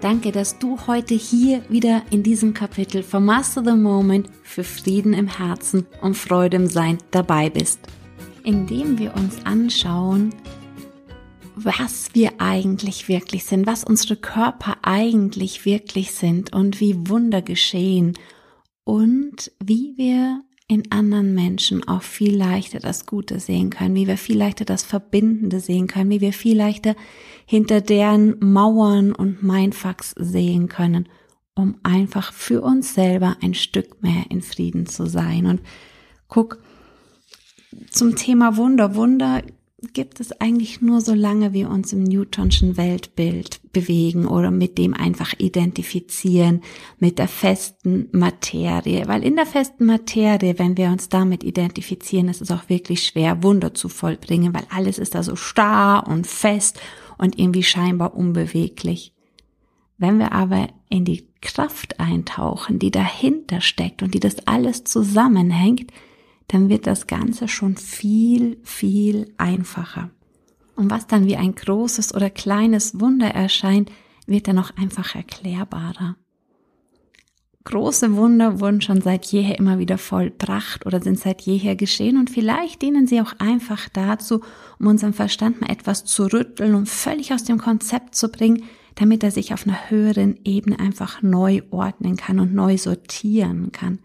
Danke, dass du heute hier wieder in diesem Kapitel von Master the Moment für Frieden im Herzen und Freude im Sein dabei bist. Indem wir uns anschauen, was wir eigentlich wirklich sind, was unsere Körper eigentlich wirklich sind und wie Wunder geschehen und wie wir in anderen Menschen auch viel leichter das Gute sehen können, wie wir viel leichter das Verbindende sehen können, wie wir viel leichter hinter deren Mauern und Mindfucks sehen können, um einfach für uns selber ein Stück mehr in Frieden zu sein. Und guck, zum Thema Wunder. Wunder gibt es eigentlich nur so lange wir uns im Newtonschen Weltbild bewegen oder mit dem einfach identifizieren, mit der festen Materie. Weil in der festen Materie, wenn wir uns damit identifizieren, ist es auch wirklich schwer, Wunder zu vollbringen, weil alles ist da so starr und fest und irgendwie scheinbar unbeweglich. Wenn wir aber in die Kraft eintauchen, die dahinter steckt und die das alles zusammenhängt, dann wird das Ganze schon viel, viel einfacher. Und was dann wie ein großes oder kleines Wunder erscheint, wird dann auch einfach erklärbarer. Große Wunder wurden schon seit jeher immer wieder vollbracht oder sind seit jeher geschehen und vielleicht dienen sie auch einfach dazu, um unseren Verstand mal etwas zu rütteln und völlig aus dem Konzept zu bringen, damit er sich auf einer höheren Ebene einfach neu ordnen kann und neu sortieren kann.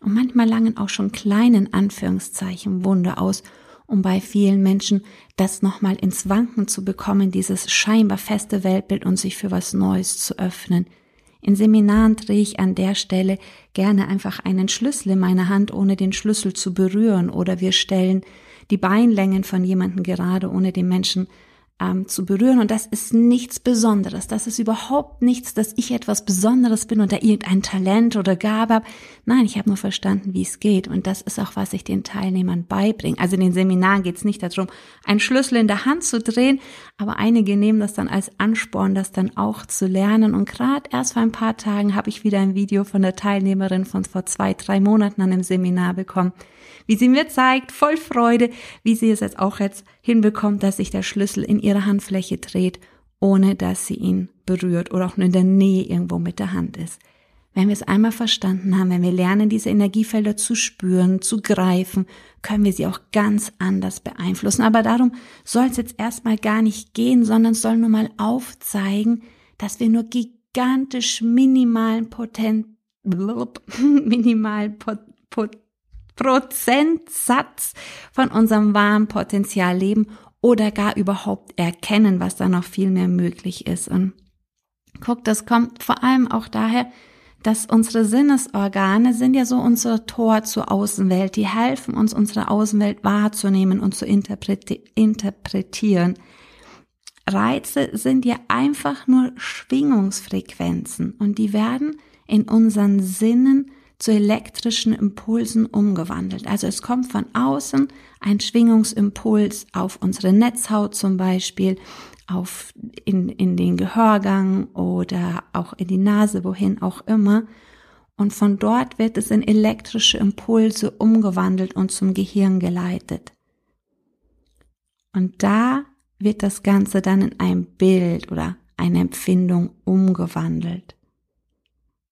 Und manchmal langen auch schon kleinen Anführungszeichen Wunder aus, um bei vielen Menschen das nochmal ins Wanken zu bekommen, dieses scheinbar feste Weltbild und sich für was Neues zu öffnen. In Seminaren drehe ich an der Stelle gerne einfach einen Schlüssel in meiner Hand, ohne den Schlüssel zu berühren, oder wir stellen die Beinlängen von jemandem gerade, ohne den Menschen ähm, zu berühren. Und das ist nichts Besonderes. Das ist überhaupt nichts, dass ich etwas Besonderes bin und da irgendein Talent oder Gabe habe. Nein, ich habe nur verstanden, wie es geht. Und das ist auch, was ich den Teilnehmern beibringe. Also in den Seminaren geht es nicht darum, einen Schlüssel in der Hand zu drehen, aber einige nehmen das dann als Ansporn, das dann auch zu lernen. Und gerade erst vor ein paar Tagen habe ich wieder ein Video von der Teilnehmerin von vor zwei, drei Monaten an einem Seminar bekommen wie sie mir zeigt, voll Freude, wie sie es jetzt auch jetzt hinbekommt, dass sich der Schlüssel in ihre Handfläche dreht, ohne dass sie ihn berührt oder auch nur in der Nähe irgendwo mit der Hand ist. Wenn wir es einmal verstanden haben, wenn wir lernen, diese Energiefelder zu spüren, zu greifen, können wir sie auch ganz anders beeinflussen. Aber darum soll es jetzt erstmal gar nicht gehen, sondern soll nur mal aufzeigen, dass wir nur gigantisch minimalen Potent, minimalen Pot, Pot, Prozentsatz von unserem wahren Potenzial leben oder gar überhaupt erkennen, was da noch viel mehr möglich ist. Und guck, das kommt vor allem auch daher, dass unsere Sinnesorgane sind ja so unser Tor zur Außenwelt. Die helfen uns, unsere Außenwelt wahrzunehmen und zu interpreti interpretieren. Reize sind ja einfach nur Schwingungsfrequenzen und die werden in unseren Sinnen zu elektrischen Impulsen umgewandelt. Also es kommt von außen ein Schwingungsimpuls auf unsere Netzhaut zum Beispiel, auf in, in den Gehörgang oder auch in die Nase, wohin auch immer. Und von dort wird es in elektrische Impulse umgewandelt und zum Gehirn geleitet. Und da wird das Ganze dann in ein Bild oder eine Empfindung umgewandelt.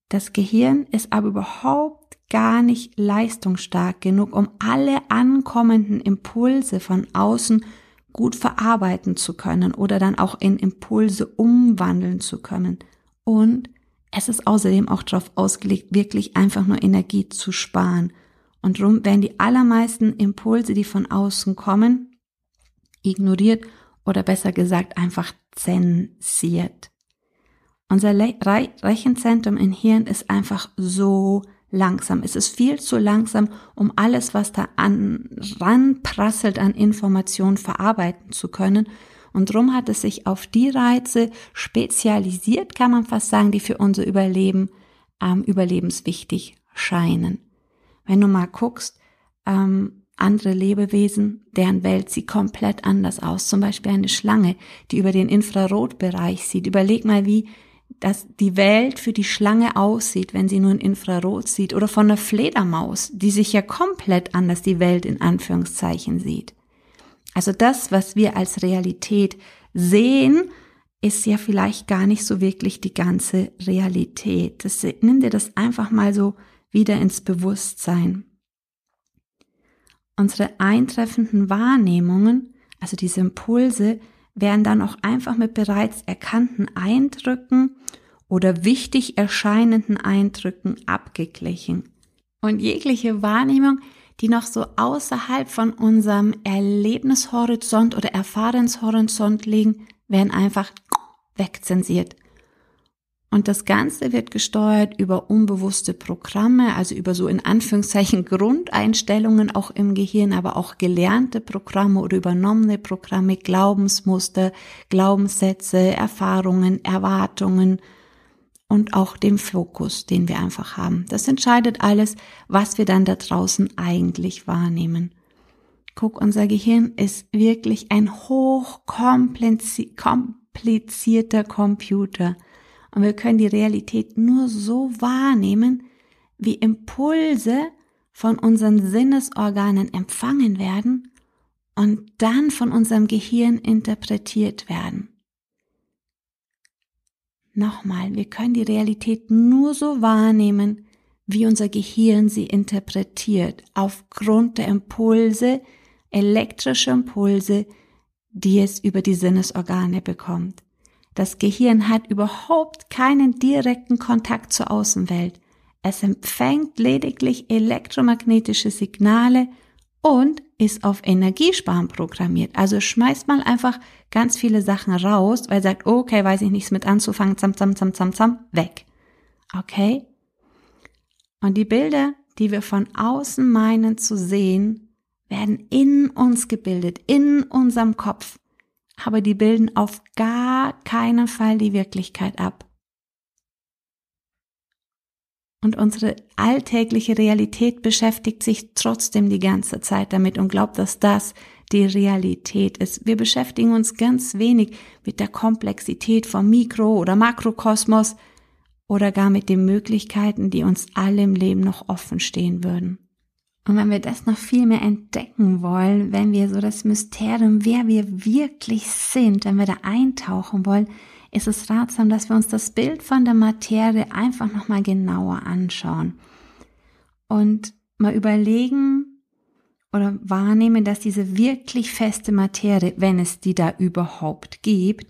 Das Gehirn ist aber überhaupt gar nicht leistungsstark genug, um alle ankommenden Impulse von außen gut verarbeiten zu können oder dann auch in Impulse umwandeln zu können. Und es ist außerdem auch darauf ausgelegt, wirklich einfach nur Energie zu sparen. Und darum werden die allermeisten Impulse, die von außen kommen, ignoriert oder besser gesagt einfach zensiert. Unser Le Re Rechenzentrum im Hirn ist einfach so langsam. Es ist viel zu langsam, um alles, was da an, ranprasselt an Informationen verarbeiten zu können. Und drum hat es sich auf die Reize spezialisiert, kann man fast sagen, die für unser Überleben ähm, überlebenswichtig scheinen. Wenn du mal guckst, ähm, andere Lebewesen, deren Welt sieht komplett anders aus. Zum Beispiel eine Schlange, die über den Infrarotbereich sieht. Überleg mal, wie dass die Welt für die Schlange aussieht, wenn sie nur in Infrarot sieht. Oder von der Fledermaus, die sich ja komplett anders die Welt in Anführungszeichen sieht. Also das, was wir als Realität sehen, ist ja vielleicht gar nicht so wirklich die ganze Realität. Das, nimm dir das einfach mal so wieder ins Bewusstsein. Unsere eintreffenden Wahrnehmungen, also diese Impulse, werden dann auch einfach mit bereits erkannten Eindrücken oder wichtig erscheinenden Eindrücken abgeglichen. Und jegliche Wahrnehmung, die noch so außerhalb von unserem Erlebnishorizont oder Erfahrenshorizont liegen, werden einfach wegzensiert. Und das Ganze wird gesteuert über unbewusste Programme, also über so in Anführungszeichen Grundeinstellungen auch im Gehirn, aber auch gelernte Programme oder übernommene Programme, Glaubensmuster, Glaubenssätze, Erfahrungen, Erwartungen und auch dem Fokus, den wir einfach haben. Das entscheidet alles, was wir dann da draußen eigentlich wahrnehmen. Guck, unser Gehirn ist wirklich ein hochkomplizierter Computer. Und wir können die Realität nur so wahrnehmen, wie Impulse von unseren Sinnesorganen empfangen werden und dann von unserem Gehirn interpretiert werden. Nochmal, wir können die Realität nur so wahrnehmen, wie unser Gehirn sie interpretiert, aufgrund der Impulse, elektrischer Impulse, die es über die Sinnesorgane bekommt. Das Gehirn hat überhaupt keinen direkten Kontakt zur Außenwelt. Es empfängt lediglich elektromagnetische Signale und ist auf Energiesparen programmiert. Also schmeißt mal einfach ganz viele Sachen raus, weil sagt, okay, weiß ich nichts mit anzufangen, zam, zam, zam, zam, zam, weg. Okay? Und die Bilder, die wir von außen meinen zu sehen, werden in uns gebildet, in unserem Kopf aber die bilden auf gar keinen Fall die Wirklichkeit ab. Und unsere alltägliche Realität beschäftigt sich trotzdem die ganze Zeit damit und glaubt, dass das die Realität ist. Wir beschäftigen uns ganz wenig mit der Komplexität vom Mikro- oder Makrokosmos oder gar mit den Möglichkeiten, die uns alle im Leben noch offen stehen würden. Und wenn wir das noch viel mehr entdecken wollen, wenn wir so das Mysterium, wer wir wirklich sind, wenn wir da eintauchen wollen, ist es ratsam, dass wir uns das Bild von der Materie einfach nochmal genauer anschauen und mal überlegen oder wahrnehmen, dass diese wirklich feste Materie, wenn es die da überhaupt gibt,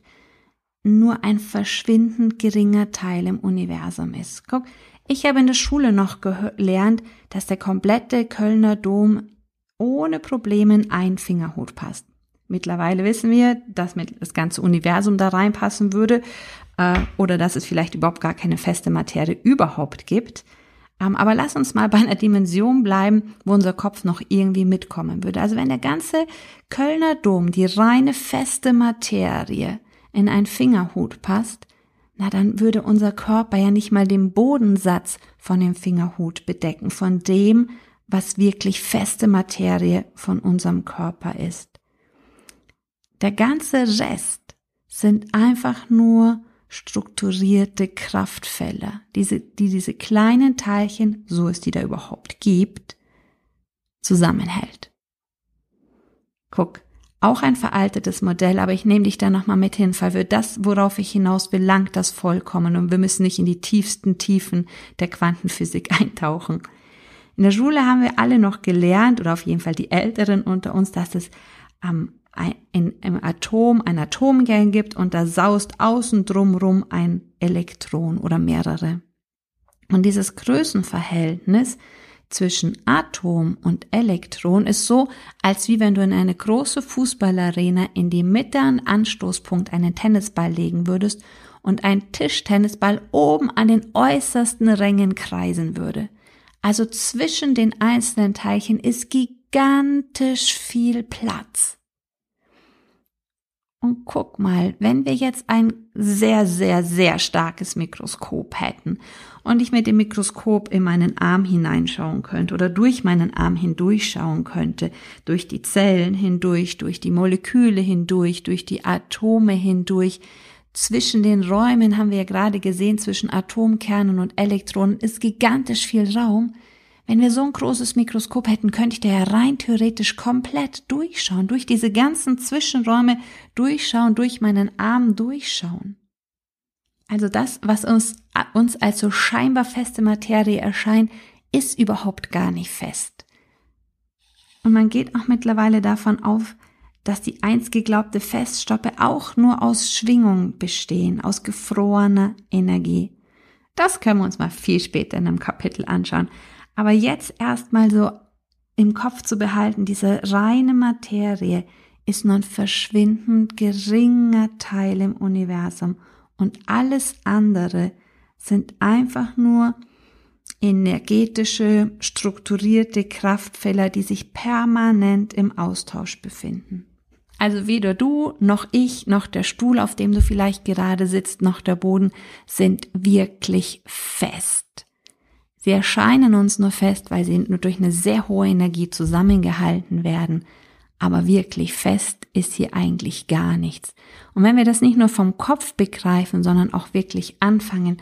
nur ein verschwindend geringer Teil im Universum ist. Guck, ich habe in der Schule noch gelernt, dass der komplette Kölner Dom ohne Probleme in einen Fingerhut passt. Mittlerweile wissen wir, dass das ganze Universum da reinpassen würde äh, oder dass es vielleicht überhaupt gar keine feste Materie überhaupt gibt. Ähm, aber lass uns mal bei einer Dimension bleiben, wo unser Kopf noch irgendwie mitkommen würde. Also wenn der ganze Kölner Dom, die reine feste Materie in einen Fingerhut passt, na dann würde unser Körper ja nicht mal den Bodensatz von dem Fingerhut bedecken, von dem, was wirklich feste Materie von unserem Körper ist. Der ganze Rest sind einfach nur strukturierte Kraftfelder, diese, die diese kleinen Teilchen, so es die da überhaupt gibt, zusammenhält. Guck, auch ein veraltetes Modell, aber ich nehme dich da nochmal mit hin, weil für das, worauf ich hinaus will, langt das vollkommen und wir müssen nicht in die tiefsten Tiefen der Quantenphysik eintauchen. In der Schule haben wir alle noch gelernt, oder auf jeden Fall die Älteren unter uns, dass es ähm, ein, im Atom ein Atomkern gibt und da saust außen drumrum ein Elektron oder mehrere. Und dieses Größenverhältnis zwischen Atom und Elektron ist so, als wie wenn du in eine große Fußballarena in die Mitte an Anstoßpunkt einen Tennisball legen würdest und ein Tischtennisball oben an den äußersten Rängen kreisen würde. Also zwischen den einzelnen Teilchen ist gigantisch viel Platz. Und guck mal, wenn wir jetzt ein sehr, sehr, sehr starkes Mikroskop hätten und ich mit dem Mikroskop in meinen Arm hineinschauen könnte oder durch meinen Arm hindurchschauen könnte, durch die Zellen hindurch, durch die Moleküle hindurch, durch die Atome hindurch, zwischen den Räumen haben wir ja gerade gesehen, zwischen Atomkernen und Elektronen ist gigantisch viel Raum. Wenn wir so ein großes Mikroskop hätten, könnte ich da ja rein theoretisch komplett durchschauen, durch diese ganzen Zwischenräume durchschauen, durch meinen Arm durchschauen. Also das, was uns, uns als so scheinbar feste Materie erscheint, ist überhaupt gar nicht fest. Und man geht auch mittlerweile davon auf, dass die einst geglaubte Feststoppe auch nur aus Schwingung bestehen, aus gefrorener Energie. Das können wir uns mal viel später in einem Kapitel anschauen. Aber jetzt erstmal so im Kopf zu behalten, diese reine Materie ist nur ein verschwindend geringer Teil im Universum und alles andere sind einfach nur energetische, strukturierte Kraftfelder, die sich permanent im Austausch befinden. Also weder du, noch ich, noch der Stuhl, auf dem du vielleicht gerade sitzt, noch der Boden sind wirklich fest. Sie erscheinen uns nur fest, weil sie nur durch eine sehr hohe Energie zusammengehalten werden. Aber wirklich fest ist hier eigentlich gar nichts. Und wenn wir das nicht nur vom Kopf begreifen, sondern auch wirklich anfangen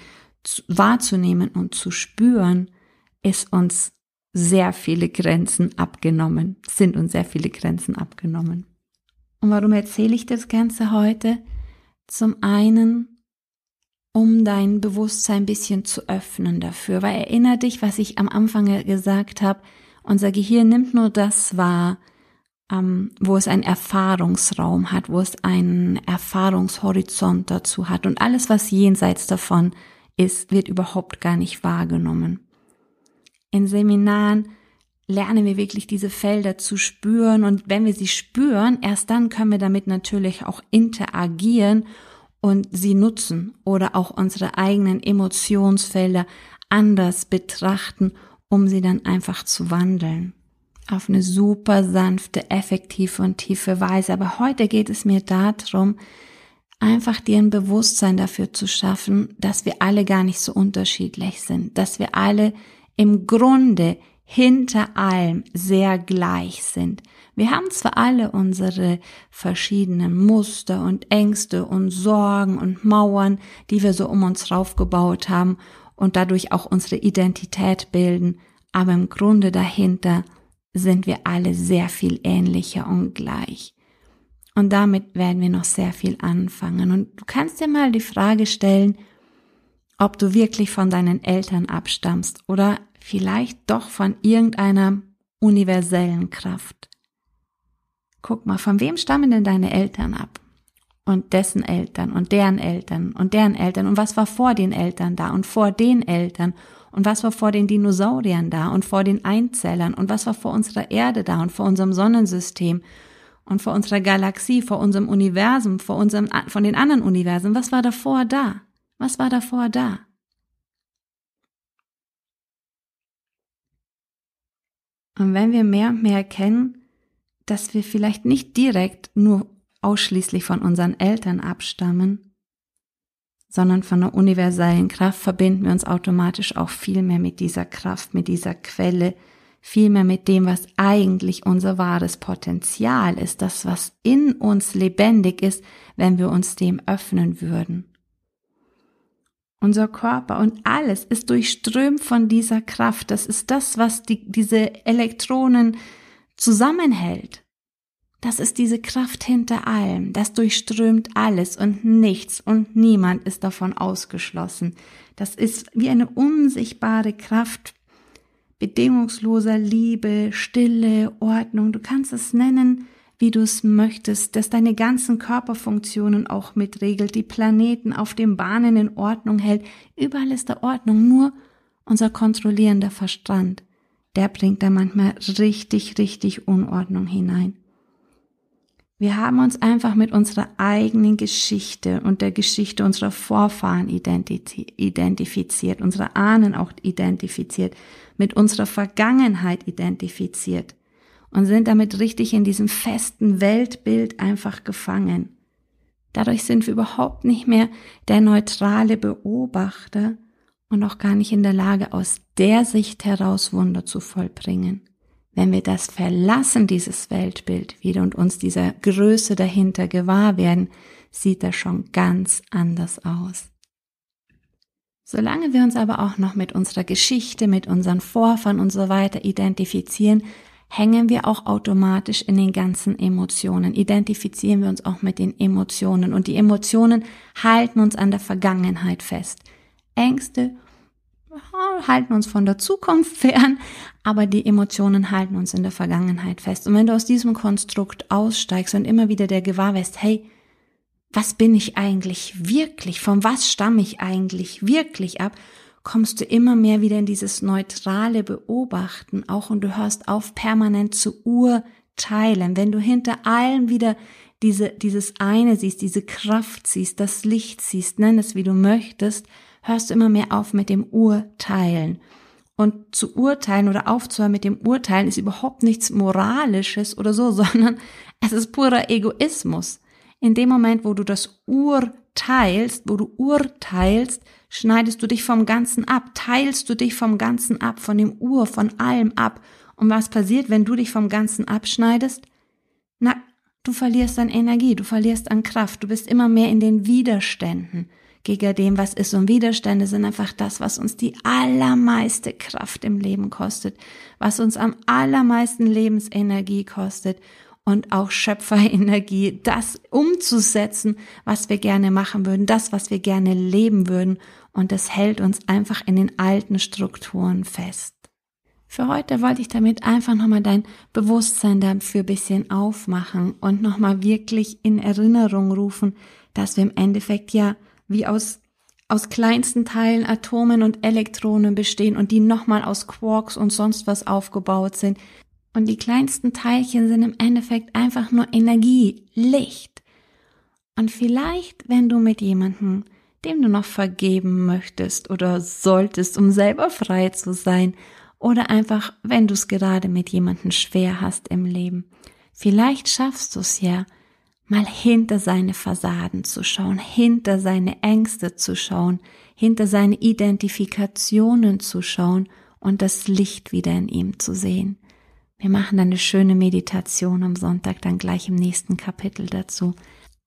wahrzunehmen und zu spüren, ist uns sehr viele Grenzen abgenommen, sind uns sehr viele Grenzen abgenommen. Und warum erzähle ich das Ganze heute? Zum einen, um dein Bewusstsein ein bisschen zu öffnen dafür. Weil erinnere dich, was ich am Anfang gesagt habe, unser Gehirn nimmt nur das wahr, ähm, wo es einen Erfahrungsraum hat, wo es einen Erfahrungshorizont dazu hat. Und alles, was jenseits davon ist, wird überhaupt gar nicht wahrgenommen. In Seminaren lernen wir wirklich diese Felder zu spüren und wenn wir sie spüren, erst dann können wir damit natürlich auch interagieren und sie nutzen oder auch unsere eigenen Emotionsfelder anders betrachten, um sie dann einfach zu wandeln. Auf eine super sanfte, effektive und tiefe Weise. Aber heute geht es mir darum, einfach dir ein Bewusstsein dafür zu schaffen, dass wir alle gar nicht so unterschiedlich sind, dass wir alle im Grunde hinter allem sehr gleich sind. Wir haben zwar alle unsere verschiedenen Muster und Ängste und Sorgen und Mauern, die wir so um uns raufgebaut haben und dadurch auch unsere Identität bilden, aber im Grunde dahinter sind wir alle sehr viel ähnlicher und gleich. Und damit werden wir noch sehr viel anfangen. Und du kannst dir mal die Frage stellen, ob du wirklich von deinen Eltern abstammst oder vielleicht doch von irgendeiner universellen Kraft. Guck mal, von wem stammen denn deine Eltern ab? Und dessen Eltern und deren Eltern und deren Eltern und was war vor den Eltern da und vor den Eltern und was war vor den Dinosauriern da und vor den Einzellern und was war vor unserer Erde da und vor unserem Sonnensystem und vor unserer Galaxie, vor unserem Universum, vor unserem, von den anderen Universen. Was war davor da? Was war davor da? Und wenn wir mehr und mehr erkennen, dass wir vielleicht nicht direkt nur ausschließlich von unseren Eltern abstammen, sondern von der universellen Kraft verbinden wir uns automatisch auch viel mehr mit dieser Kraft, mit dieser Quelle, viel mehr mit dem, was eigentlich unser wahres Potenzial ist, das, was in uns lebendig ist, wenn wir uns dem öffnen würden. Unser Körper und alles ist durchströmt von dieser Kraft. Das ist das, was die, diese Elektronen zusammenhält. Das ist diese Kraft hinter allem. Das durchströmt alles und nichts und niemand ist davon ausgeschlossen. Das ist wie eine unsichtbare Kraft bedingungsloser Liebe, Stille, Ordnung. Du kannst es nennen, wie du es möchtest, dass deine ganzen Körperfunktionen auch mitregelt, die Planeten auf den Bahnen in Ordnung hält. Überall ist da Ordnung, nur unser kontrollierender Verstand, der bringt da manchmal richtig, richtig Unordnung hinein. Wir haben uns einfach mit unserer eigenen Geschichte und der Geschichte unserer Vorfahren identifiziert, unsere Ahnen auch identifiziert, mit unserer Vergangenheit identifiziert und sind damit richtig in diesem festen Weltbild einfach gefangen. Dadurch sind wir überhaupt nicht mehr der neutrale Beobachter und auch gar nicht in der Lage, aus der Sicht heraus Wunder zu vollbringen. Wenn wir das verlassen, dieses Weltbild wieder und uns dieser Größe dahinter gewahr werden, sieht das schon ganz anders aus. Solange wir uns aber auch noch mit unserer Geschichte, mit unseren Vorfahren und so weiter identifizieren, hängen wir auch automatisch in den ganzen Emotionen, identifizieren wir uns auch mit den Emotionen und die Emotionen halten uns an der Vergangenheit fest. Ängste halten uns von der Zukunft fern, aber die Emotionen halten uns in der Vergangenheit fest. Und wenn du aus diesem Konstrukt aussteigst und immer wieder der Gewahr wirst, hey, was bin ich eigentlich wirklich? Von was stamme ich eigentlich wirklich ab? kommst du immer mehr wieder in dieses neutrale Beobachten auch und du hörst auf permanent zu urteilen. Wenn du hinter allem wieder diese, dieses eine siehst, diese Kraft siehst, das Licht siehst, nenn es wie du möchtest, hörst du immer mehr auf mit dem Urteilen. Und zu urteilen oder aufzuhören mit dem Urteilen ist überhaupt nichts Moralisches oder so, sondern es ist purer Egoismus. In dem Moment, wo du das urteilst, wo du urteilst, schneidest du dich vom Ganzen ab, teilst du dich vom Ganzen ab, von dem Ur, von allem ab. Und was passiert, wenn du dich vom Ganzen abschneidest? Na, du verlierst an Energie, du verlierst an Kraft, du bist immer mehr in den Widerständen gegen dem, was ist. Und Widerstände sind einfach das, was uns die allermeiste Kraft im Leben kostet, was uns am allermeisten Lebensenergie kostet und auch Schöpferenergie, das umzusetzen, was wir gerne machen würden, das, was wir gerne leben würden. Und das hält uns einfach in den alten Strukturen fest. Für heute wollte ich damit einfach nochmal dein Bewusstsein dafür ein bisschen aufmachen und nochmal wirklich in Erinnerung rufen, dass wir im Endeffekt ja wie aus aus kleinsten Teilen Atomen und Elektronen bestehen und die nochmal aus Quarks und sonst was aufgebaut sind. Und die kleinsten Teilchen sind im Endeffekt einfach nur Energie, Licht. Und vielleicht, wenn du mit jemandem, dem du noch vergeben möchtest oder solltest, um selber frei zu sein, oder einfach, wenn du es gerade mit jemandem schwer hast im Leben, vielleicht schaffst du es ja, mal hinter seine Fassaden zu schauen, hinter seine Ängste zu schauen, hinter seine Identifikationen zu schauen und das Licht wieder in ihm zu sehen. Wir machen dann eine schöne Meditation am Sonntag, dann gleich im nächsten Kapitel dazu.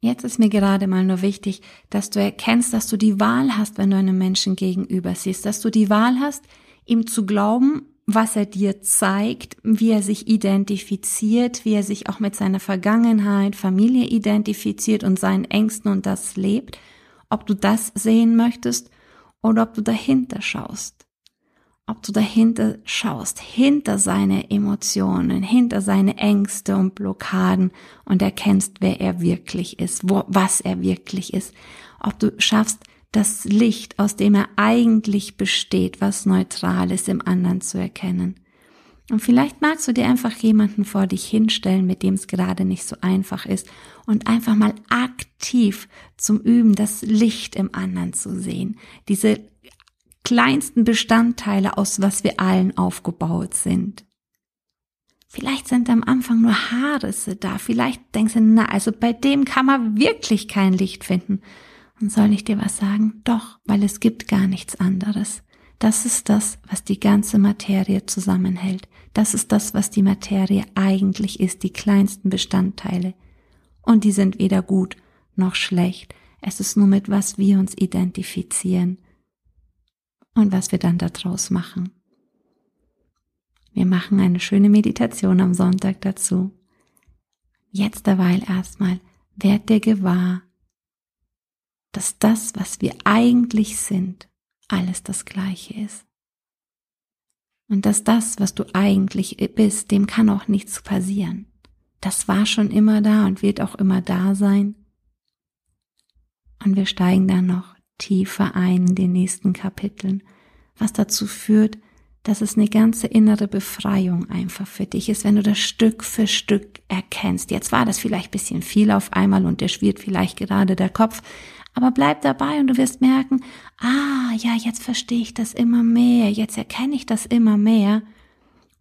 Jetzt ist mir gerade mal nur wichtig, dass du erkennst, dass du die Wahl hast, wenn du einem Menschen gegenüber siehst, dass du die Wahl hast, ihm zu glauben was er dir zeigt, wie er sich identifiziert, wie er sich auch mit seiner Vergangenheit, Familie identifiziert und seinen Ängsten und das lebt, ob du das sehen möchtest oder ob du dahinter schaust. Ob du dahinter schaust, hinter seine Emotionen, hinter seine Ängste und Blockaden und erkennst, wer er wirklich ist, wo, was er wirklich ist. Ob du schaffst, das Licht, aus dem er eigentlich besteht, was neutral ist, im anderen zu erkennen. Und vielleicht magst du dir einfach jemanden vor dich hinstellen, mit dem es gerade nicht so einfach ist und einfach mal aktiv zum Üben das Licht im anderen zu sehen. Diese kleinsten Bestandteile, aus was wir allen aufgebaut sind. Vielleicht sind am Anfang nur Haarrisse da. Vielleicht denkst du, na, also bei dem kann man wirklich kein Licht finden. Und soll ich dir was sagen? Doch, weil es gibt gar nichts anderes. Das ist das, was die ganze Materie zusammenhält. Das ist das, was die Materie eigentlich ist, die kleinsten Bestandteile. Und die sind weder gut noch schlecht. Es ist nur mit was wir uns identifizieren und was wir dann daraus machen. Wir machen eine schöne Meditation am Sonntag dazu. Jetzt derweil erstmal, werd dir gewahr, dass das, was wir eigentlich sind, alles das gleiche ist. Und dass das, was du eigentlich bist, dem kann auch nichts passieren. Das war schon immer da und wird auch immer da sein. Und wir steigen dann noch tiefer ein in den nächsten Kapiteln, was dazu führt, dass es eine ganze innere Befreiung einfach für dich ist, wenn du das Stück für Stück erkennst. Jetzt war das vielleicht bisschen viel auf einmal und dir schwirrt vielleicht gerade der Kopf, aber bleib dabei und du wirst merken, ah, ja, jetzt verstehe ich das immer mehr, jetzt erkenne ich das immer mehr.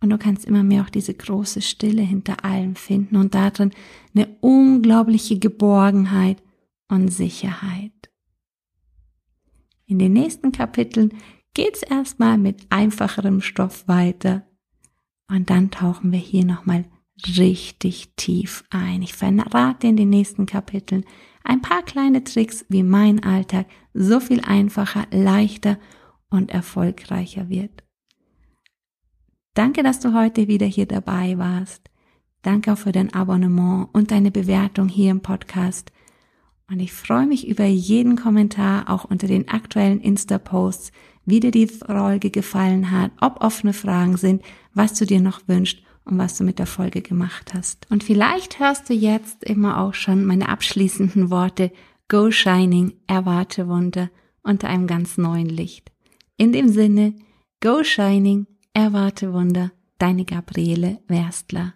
Und du kannst immer mehr auch diese große Stille hinter allem finden und darin eine unglaubliche Geborgenheit und Sicherheit. In den nächsten Kapiteln geht's erstmal mit einfacherem Stoff weiter und dann tauchen wir hier nochmal richtig tief ein. Ich verrate in den nächsten Kapiteln ein paar kleine Tricks, wie mein Alltag so viel einfacher, leichter und erfolgreicher wird. Danke, dass du heute wieder hier dabei warst. Danke auch für dein Abonnement und deine Bewertung hier im Podcast. Und ich freue mich über jeden Kommentar, auch unter den aktuellen Insta-Posts, wie dir die Folge gefallen hat, ob offene Fragen sind, was du dir noch wünschst und was du mit der Folge gemacht hast. Und vielleicht hörst du jetzt immer auch schon meine abschließenden Worte Go Shining, erwarte Wunder unter einem ganz neuen Licht. In dem Sinne, Go Shining, erwarte Wunder, deine Gabriele Werstler.